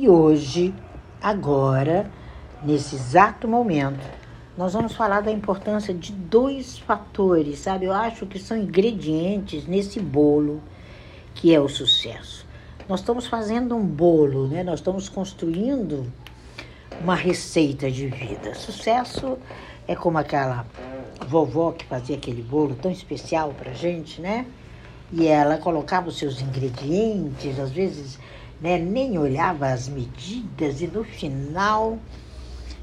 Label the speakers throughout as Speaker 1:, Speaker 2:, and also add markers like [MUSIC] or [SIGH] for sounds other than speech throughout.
Speaker 1: E hoje, agora, nesse exato momento, nós vamos falar da importância de dois fatores, sabe? Eu acho que são ingredientes nesse bolo que é o sucesso. Nós estamos fazendo um bolo, né? Nós estamos construindo uma receita de vida. Sucesso é como aquela vovó que fazia aquele bolo tão especial pra gente, né? E ela colocava os seus ingredientes, às vezes né, nem olhava as medidas e no final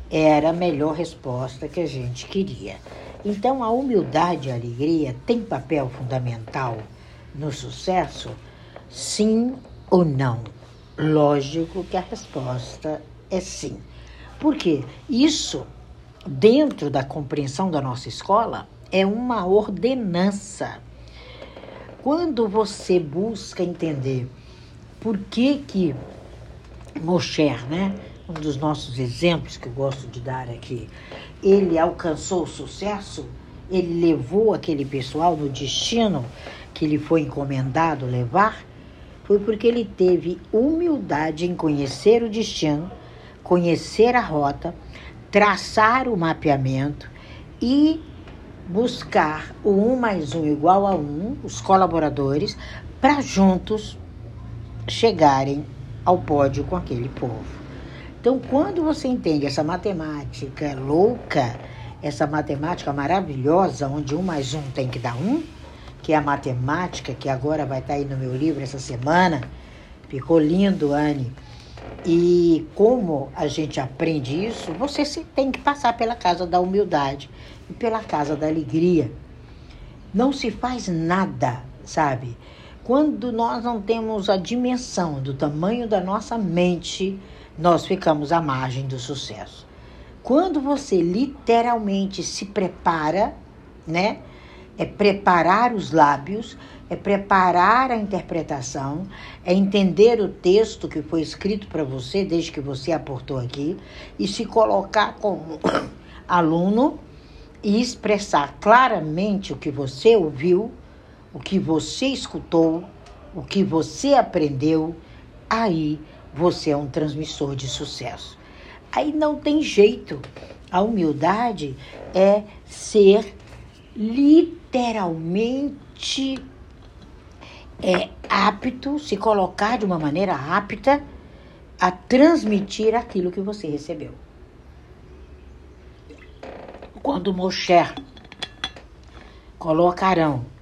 Speaker 1: era a melhor resposta que a gente queria. Então a humildade e a alegria têm papel fundamental no sucesso? Sim ou não? Lógico que a resposta é sim. Porque isso, dentro da compreensão da nossa escola, é uma ordenança. Quando você busca entender por que que Mosher, né, um dos nossos exemplos que eu gosto de dar aqui, ele alcançou o sucesso, ele levou aquele pessoal no destino que lhe foi encomendado levar, foi porque ele teve humildade em conhecer o destino, conhecer a rota, traçar o mapeamento e buscar o um mais um igual a um, os colaboradores, para juntos chegarem ao pódio com aquele povo. Então, quando você entende essa matemática louca, essa matemática maravilhosa, onde um mais um tem que dar um, que é a matemática, que agora vai estar aí no meu livro essa semana, ficou lindo, Anne. E como a gente aprende isso, você tem que passar pela casa da humildade e pela casa da alegria. Não se faz nada, sabe? Quando nós não temos a dimensão do tamanho da nossa mente, nós ficamos à margem do sucesso. Quando você literalmente se prepara, né? É preparar os lábios, é preparar a interpretação, é entender o texto que foi escrito para você, desde que você aportou aqui, e se colocar como [COUGHS] aluno e expressar claramente o que você ouviu o que você escutou, o que você aprendeu, aí você é um transmissor de sucesso. Aí não tem jeito. A humildade é ser literalmente é apto, se colocar de uma maneira apta a transmitir aquilo que você recebeu. Quando Moshe colocarão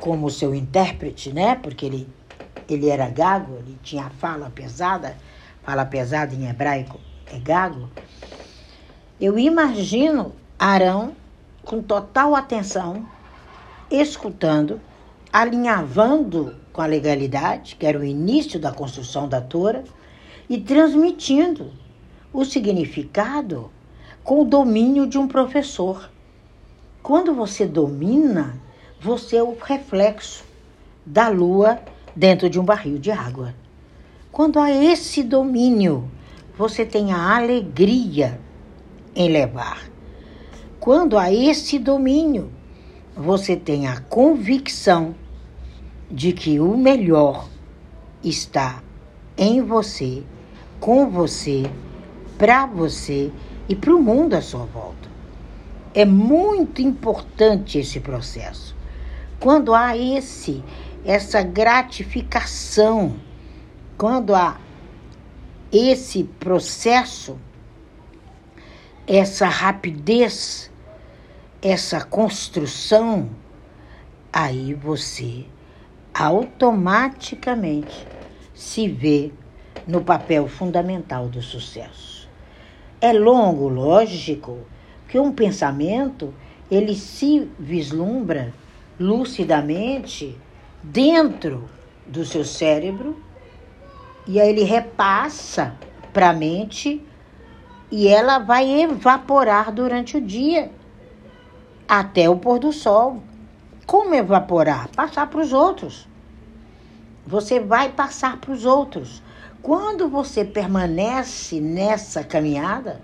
Speaker 1: como seu intérprete, né? Porque ele, ele era gago, ele tinha fala pesada, fala pesada em hebraico é gago. Eu imagino Arão com total atenção, escutando, alinhavando com a legalidade, que era o início da construção da Torá, e transmitindo o significado com o domínio de um professor. Quando você domina, você é o reflexo da lua dentro de um barril de água. Quando há esse domínio, você tem a alegria em levar. Quando há esse domínio, você tem a convicção de que o melhor está em você, com você, para você e para o mundo à sua volta. É muito importante esse processo. Quando há esse essa gratificação, quando há esse processo, essa rapidez, essa construção, aí você automaticamente se vê no papel fundamental do sucesso. É longo, lógico, que um pensamento ele se vislumbra lucidamente dentro do seu cérebro e aí ele repassa para a mente e ela vai evaporar durante o dia até o pôr do sol. Como evaporar? Passar para os outros. Você vai passar para os outros. Quando você permanece nessa caminhada,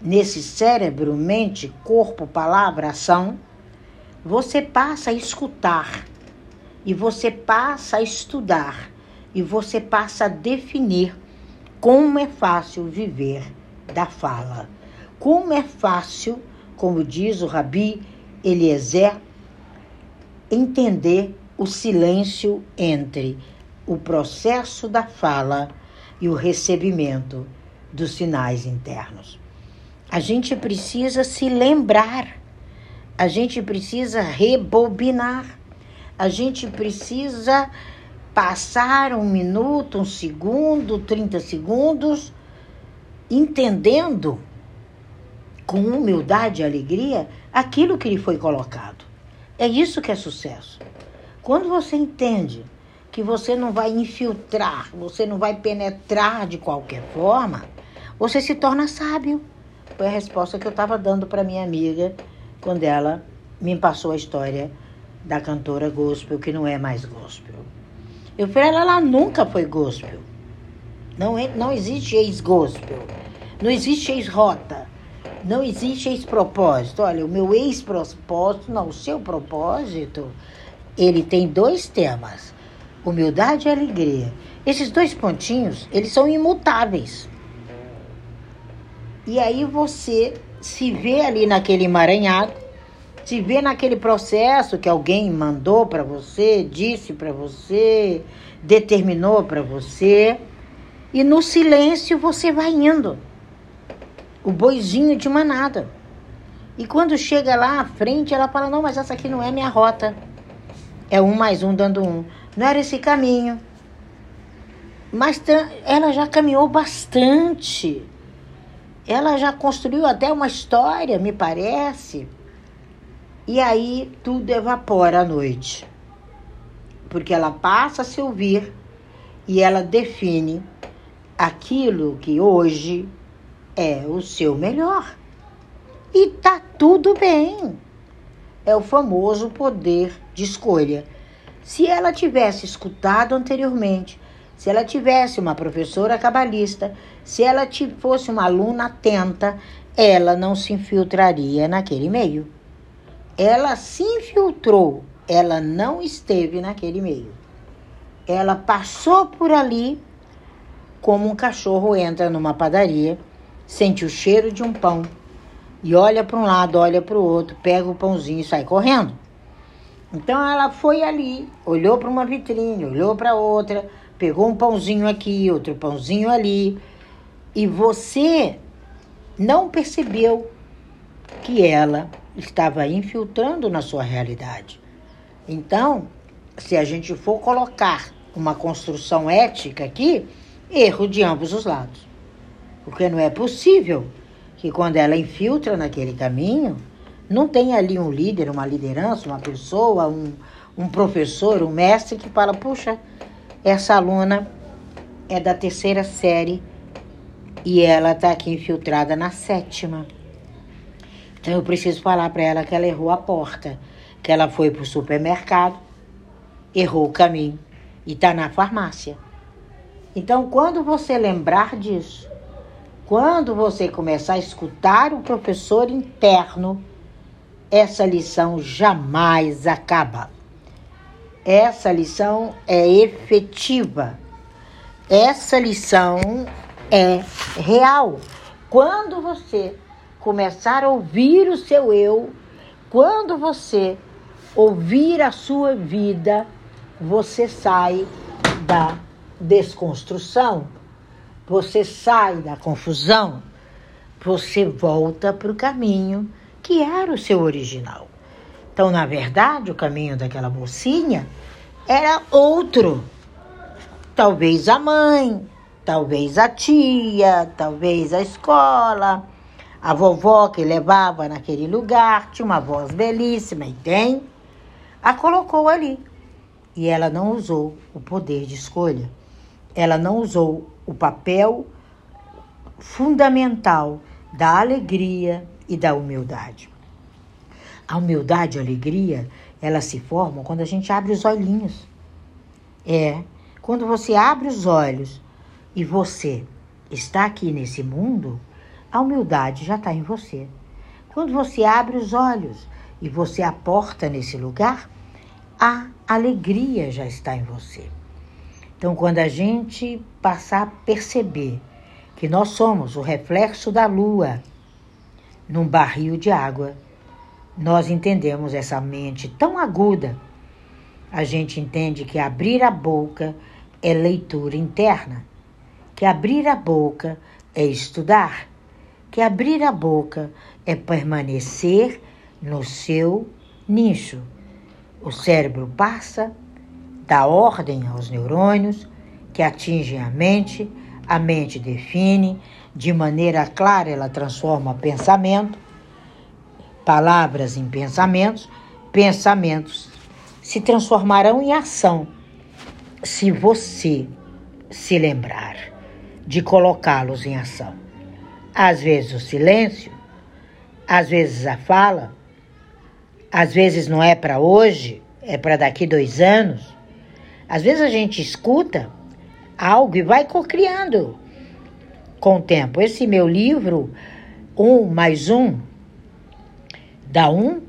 Speaker 1: nesse cérebro, mente, corpo, palavra, ação, você passa a escutar, e você passa a estudar, e você passa a definir como é fácil viver da fala. Como é fácil, como diz o Rabi Eliezer, entender o silêncio entre o processo da fala e o recebimento dos sinais internos. A gente precisa se lembrar, a gente precisa rebobinar, a gente precisa passar um minuto, um segundo, 30 segundos, entendendo com humildade e alegria aquilo que lhe foi colocado. É isso que é sucesso. Quando você entende que você não vai infiltrar, você não vai penetrar de qualquer forma, você se torna sábio. Foi a resposta que eu estava dando para minha amiga quando ela me passou a história da cantora gospel, que não é mais gospel. Eu falei, ela, ela nunca foi gospel. Não, é, não existe ex-gospel. Não existe ex-rota. Não existe ex-propósito. Olha, o meu ex-propósito, não, o seu propósito, ele tem dois temas: humildade e alegria. Esses dois pontinhos, eles são imutáveis. E aí você se vê ali naquele emaranhado, se vê naquele processo que alguém mandou para você, disse para você, determinou para você, e no silêncio você vai indo. O boizinho de manada. E quando chega lá à frente, ela fala: Não, mas essa aqui não é minha rota. É um mais um dando um. Não era esse caminho. Mas ela já caminhou bastante. Ela já construiu até uma história, me parece. E aí tudo evapora à noite. Porque ela passa a se ouvir e ela define aquilo que hoje é o seu melhor. E tá tudo bem. É o famoso poder de escolha. Se ela tivesse escutado anteriormente, se ela tivesse uma professora cabalista, se ela fosse uma aluna atenta, ela não se infiltraria naquele meio ela se infiltrou, ela não esteve naquele meio. Ela passou por ali como um cachorro entra numa padaria, sente o cheiro de um pão e olha para um lado, olha para o outro, pega o pãozinho e sai correndo. Então ela foi ali, olhou para uma vitrine, olhou para outra, pegou um pãozinho aqui, outro pãozinho ali, e você não percebeu que ela estava infiltrando na sua realidade. Então, se a gente for colocar uma construção ética aqui, erro de ambos os lados. Porque não é possível que quando ela infiltra naquele caminho, não tenha ali um líder, uma liderança, uma pessoa, um, um professor, um mestre que fala: puxa, essa aluna é da terceira série e ela está aqui infiltrada na sétima. Então eu preciso falar para ela que ela errou a porta, que ela foi para o supermercado, errou o caminho e está na farmácia. Então, quando você lembrar disso, quando você começar a escutar o professor interno, essa lição jamais acaba. Essa lição é efetiva. Essa lição é real. Quando você começar a ouvir o seu eu, quando você ouvir a sua vida, você sai da desconstrução, você sai da confusão, você volta para o caminho que era o seu original. Então, na verdade, o caminho daquela mocinha era outro. Talvez a mãe, talvez a tia, talvez a escola, a vovó que levava naquele lugar tinha uma voz belíssima e tem, a colocou ali. E ela não usou o poder de escolha. Ela não usou o papel fundamental da alegria e da humildade. A humildade e a alegria, elas se formam quando a gente abre os olhinhos. É, quando você abre os olhos e você está aqui nesse mundo, a humildade já está em você. Quando você abre os olhos e você aporta nesse lugar, a alegria já está em você. Então, quando a gente passar a perceber que nós somos o reflexo da lua num barril de água. Nós entendemos essa mente tão aguda. A gente entende que abrir a boca é leitura interna, que abrir a boca é estudar, que abrir a boca é permanecer no seu nicho. O cérebro passa, dá ordem aos neurônios que atingem a mente, a mente define, de maneira clara ela transforma pensamento, palavras em pensamentos, pensamentos se transformarão em ação se você se lembrar de colocá-los em ação. Às vezes o silêncio, às vezes a fala, às vezes não é para hoje, é para daqui dois anos. Às vezes a gente escuta algo e vai cocriando com o tempo. Esse meu livro, Um mais Um, dá um,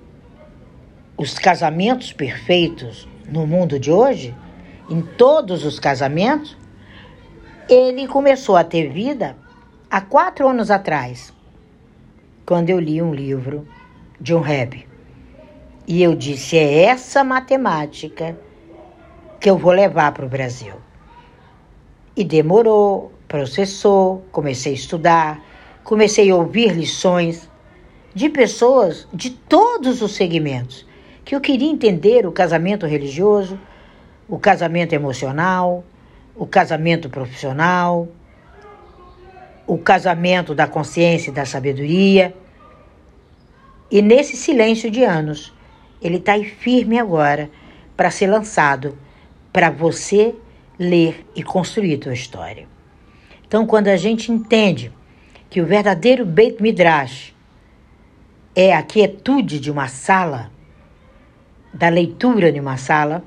Speaker 1: os casamentos perfeitos no mundo de hoje, em todos os casamentos, ele começou a ter vida há quatro anos atrás, quando eu li um livro de um rap. E eu disse: é essa matemática que eu vou levar para o Brasil. E demorou, processou, comecei a estudar, comecei a ouvir lições de pessoas de todos os segmentos que eu queria entender o casamento religioso, o casamento emocional, o casamento profissional, o casamento da consciência e da sabedoria. E nesse silêncio de anos, ele está aí firme agora para ser lançado para você ler e construir tua história. Então, quando a gente entende que o verdadeiro Beit Midrash é a quietude de uma sala, da leitura de uma sala,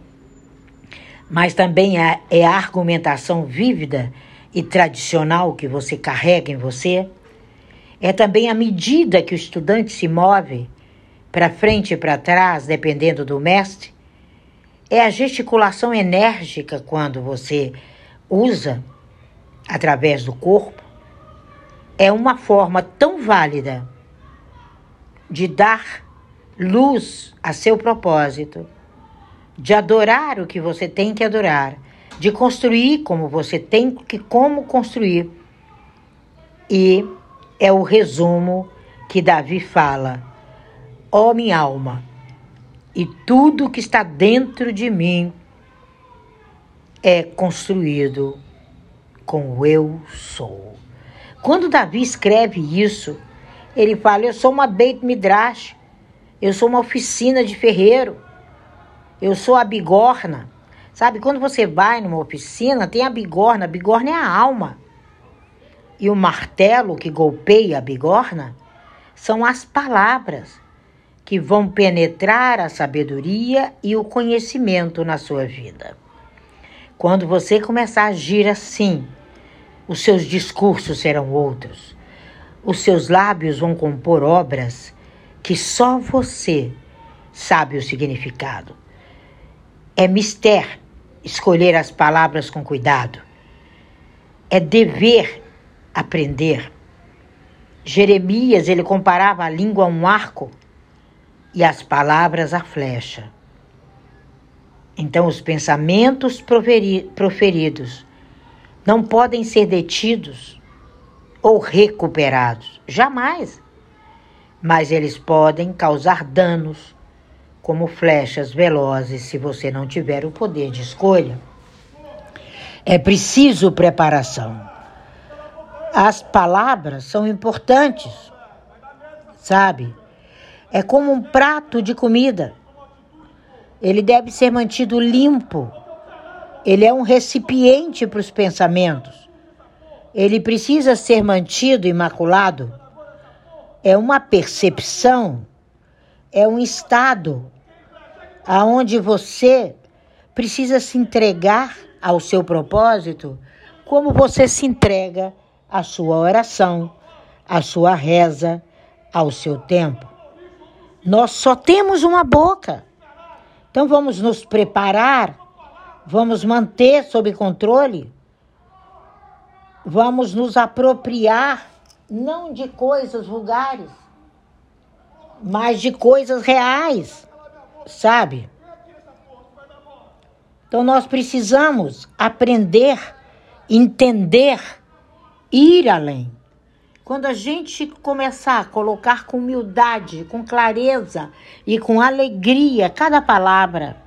Speaker 1: mas também é, é a argumentação vívida e tradicional que você carrega em você. É também a medida que o estudante se move para frente e para trás, dependendo do mestre. É a gesticulação enérgica quando você usa através do corpo. É uma forma tão válida de dar luz a seu propósito de adorar o que você tem que adorar, de construir como você tem que como construir. E é o resumo que Davi fala: Ó oh, minha alma, e tudo que está dentro de mim é construído com eu sou. Quando Davi escreve isso, ele fala: Eu sou uma Beit Midrash, eu sou uma oficina de ferreiro. Eu sou a bigorna. Sabe, quando você vai numa oficina, tem a bigorna. A bigorna é a alma. E o martelo que golpeia a bigorna são as palavras que vão penetrar a sabedoria e o conhecimento na sua vida. Quando você começar a agir assim, os seus discursos serão outros. Os seus lábios vão compor obras que só você sabe o significado. É mister escolher as palavras com cuidado. É dever aprender. Jeremias, ele comparava a língua a um arco e as palavras a flecha. Então, os pensamentos proferidos não podem ser detidos ou recuperados, jamais. Mas eles podem causar danos como flechas velozes se você não tiver o poder de escolha. É preciso preparação. As palavras são importantes, sabe? É como um prato de comida. Ele deve ser mantido limpo. Ele é um recipiente para os pensamentos. Ele precisa ser mantido imaculado. É uma percepção, é um estado aonde você precisa se entregar ao seu propósito, como você se entrega à sua oração, à sua reza, ao seu tempo. Nós só temos uma boca. Então vamos nos preparar, vamos manter sob controle vamos nos apropriar não de coisas vulgares, mas de coisas reais, sabe? Então nós precisamos aprender, entender, ir além. Quando a gente começar a colocar com humildade, com clareza e com alegria cada palavra,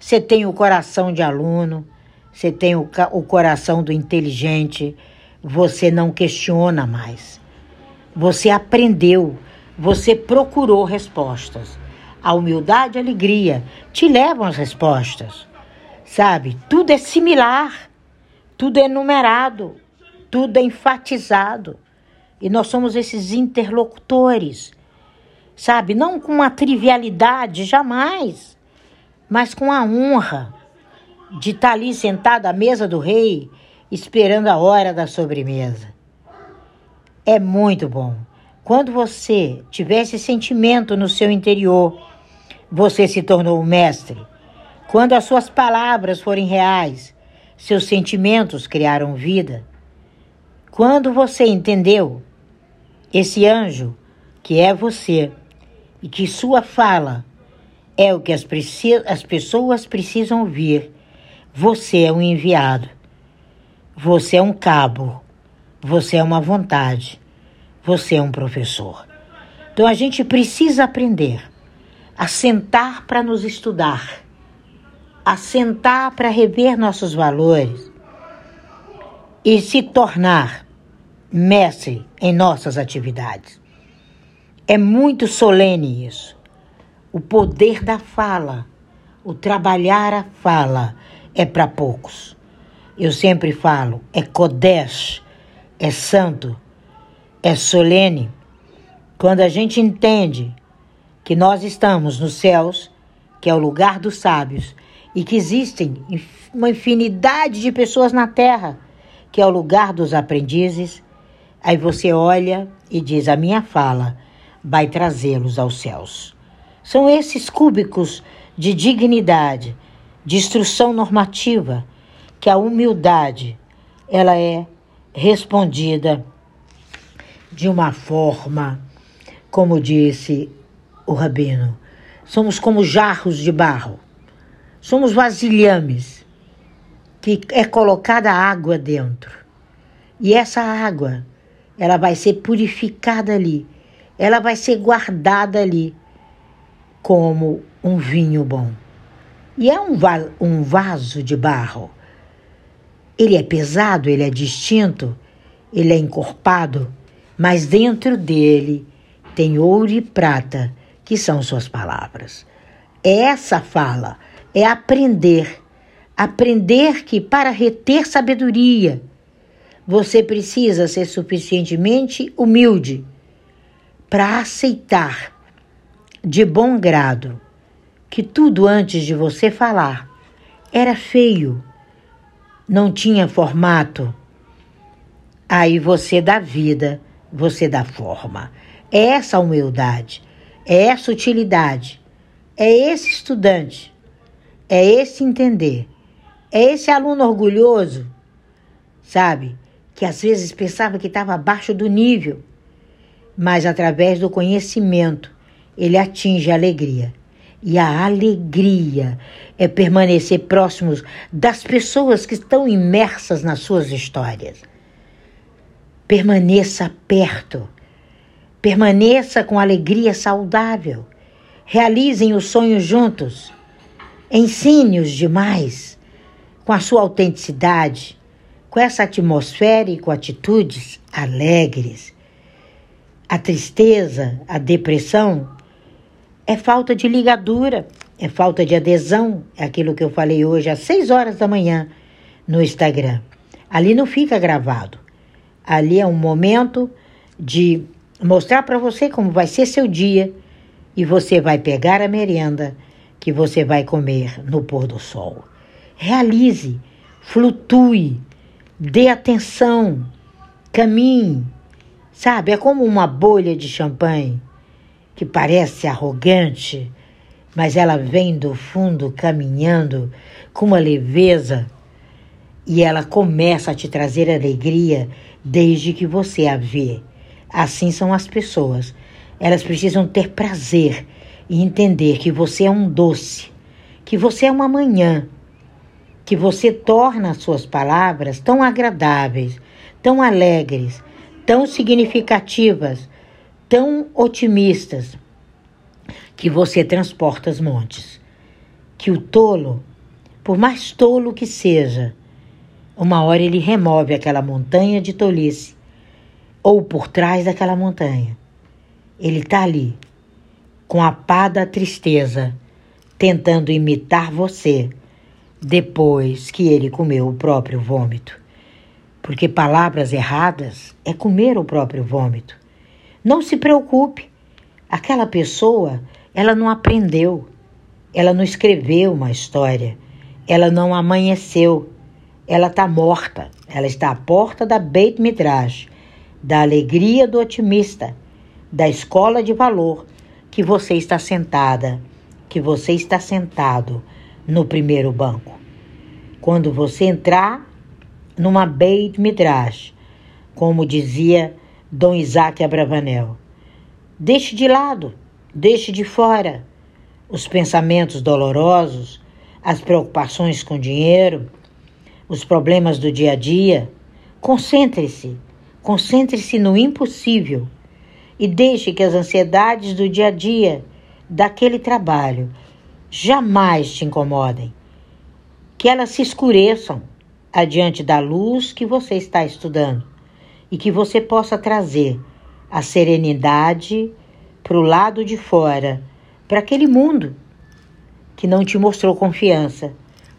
Speaker 1: você tem o coração de aluno, você tem o, o coração do inteligente, você não questiona mais. Você aprendeu, você procurou respostas. A humildade e a alegria te levam às respostas. Sabe? Tudo é similar, tudo é numerado, tudo é enfatizado. E nós somos esses interlocutores, sabe? Não com uma trivialidade, jamais, mas com a honra de estar ali sentado à mesa do rei, esperando a hora da sobremesa. É muito bom. Quando você tiver esse sentimento no seu interior, você se tornou um mestre. Quando as suas palavras forem reais, seus sentimentos criaram vida. Quando você entendeu esse anjo que é você e que sua fala é o que as, as pessoas precisam ouvir, você é um enviado. Você é um cabo. Você é uma vontade. Você é um professor. Então a gente precisa aprender a sentar para nos estudar, a sentar para rever nossos valores e se tornar mestre em nossas atividades. É muito solene isso. O poder da fala, o trabalhar a fala é para poucos. Eu sempre falo, é Kodesh, é santo, é solene. Quando a gente entende que nós estamos nos céus, que é o lugar dos sábios, e que existem uma infinidade de pessoas na terra, que é o lugar dos aprendizes, Aí você olha e diz: A minha fala vai trazê-los aos céus. São esses cúbicos de dignidade, de instrução normativa, que a humildade ela é respondida de uma forma, como disse o rabino, somos como jarros de barro, somos vasilhames que é colocada água dentro. E essa água ela vai ser purificada ali, ela vai ser guardada ali como um vinho bom. E é um, va um vaso de barro. Ele é pesado, ele é distinto, ele é encorpado, mas dentro dele tem ouro e prata, que são suas palavras. Essa fala é aprender, aprender que para reter sabedoria, você precisa ser suficientemente humilde para aceitar de bom grado que tudo antes de você falar era feio, não tinha formato. Aí você dá vida, você dá forma. É essa humildade, é essa utilidade, é esse estudante, é esse entender, é esse aluno orgulhoso, sabe? que às vezes pensava que estava abaixo do nível, mas através do conhecimento ele atinge a alegria. E a alegria é permanecer próximos das pessoas que estão imersas nas suas histórias. Permaneça perto. Permaneça com alegria saudável. Realizem os sonhos juntos. Ensine-os demais com a sua autenticidade com essa atmosfera e com atitudes alegres. A tristeza, a depressão é falta de ligadura, é falta de adesão, é aquilo que eu falei hoje às 6 horas da manhã no Instagram. Ali não fica gravado. Ali é um momento de mostrar para você como vai ser seu dia e você vai pegar a merenda que você vai comer no pôr do sol. Realize, flutue, dê atenção, caminhe. Sabe, é como uma bolha de champanhe que parece arrogante, mas ela vem do fundo caminhando com uma leveza. e ela começa a te trazer alegria desde que você a vê. Assim são as pessoas. Elas precisam ter prazer e entender que você é um doce, que você é uma manhã, que você torna as suas palavras tão agradáveis, tão alegres, tão significativas, tão otimistas, que você transporta os montes. Que o tolo, por mais tolo que seja, uma hora ele remove aquela montanha de tolice, ou por trás daquela montanha. Ele está ali, com a pá da tristeza, tentando imitar você, depois que ele comeu o próprio vômito. Porque palavras erradas é comer o próprio vômito. Não se preocupe, aquela pessoa, ela não aprendeu, ela não escreveu uma história, ela não amanheceu ela está morta. Ela está à porta da Beit Midrash, da alegria do otimista, da escola de valor que você está sentada, que você está sentado no primeiro banco. Quando você entrar numa Beit Midrash, como dizia Dom Isaac Abravanel, deixe de lado, deixe de fora. Os pensamentos dolorosos, as preocupações com dinheiro, os problemas do dia a dia, concentre-se, concentre-se no impossível e deixe que as ansiedades do dia a dia, daquele trabalho, jamais te incomodem. Que elas se escureçam adiante da luz que você está estudando e que você possa trazer a serenidade para o lado de fora, para aquele mundo que não te mostrou confiança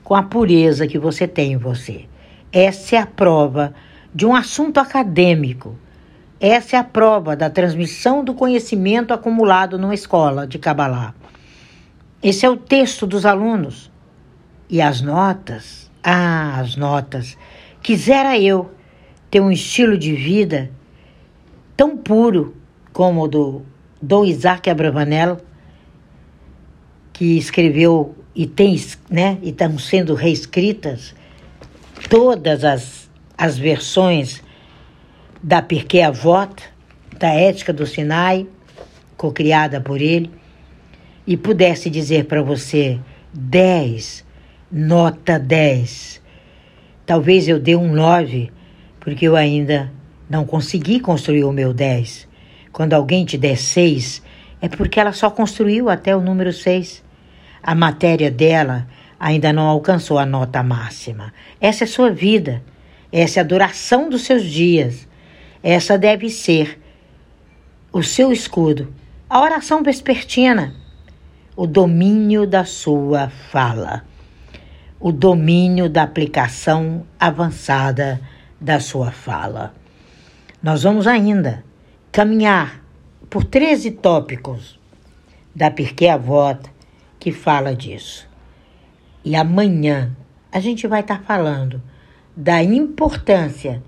Speaker 1: com a pureza que você tem em você. Essa é a prova de um assunto acadêmico. Essa é a prova da transmissão do conhecimento acumulado numa escola de Kabbalah. Esse é o texto dos alunos. E as notas? Ah, as notas. Quisera eu ter um estilo de vida tão puro como o do Dom Isaac Abravanel, que escreveu e tem, né, e estão sendo reescritas todas as, as versões da Pirkei Avot, da Ética do Sinai, co-criada por ele, e pudesse dizer para você 10, nota 10. Talvez eu dê um 9, porque eu ainda não consegui construir o meu 10. Quando alguém te der 6, é porque ela só construiu até o número 6 a matéria dela ainda não alcançou a nota máxima. Essa é sua vida, essa é a duração dos seus dias. Essa deve ser o seu escudo. A oração vespertina, o domínio da sua fala, o domínio da aplicação avançada da sua fala. Nós vamos ainda caminhar por 13 tópicos da Pirkei Avot que fala disso. E amanhã a gente vai estar falando da importância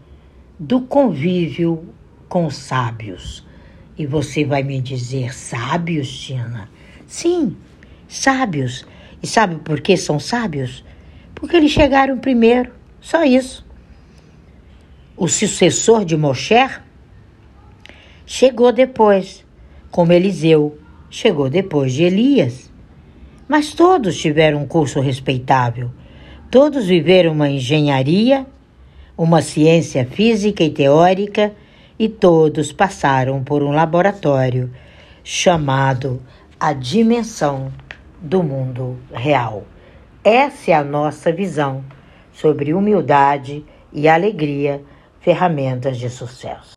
Speaker 1: do convívio com sábios. E você vai me dizer, sábios, Tina? Sim, sábios. E sabe por que são sábios? Porque eles chegaram primeiro, só isso. O sucessor de Moshe chegou depois, como Eliseu chegou depois de Elias. Mas todos tiveram um curso respeitável. Todos viveram uma engenharia, uma ciência física e teórica, e todos passaram por um laboratório chamado a dimensão do mundo real. Essa é a nossa visão sobre humildade e alegria, ferramentas de sucesso.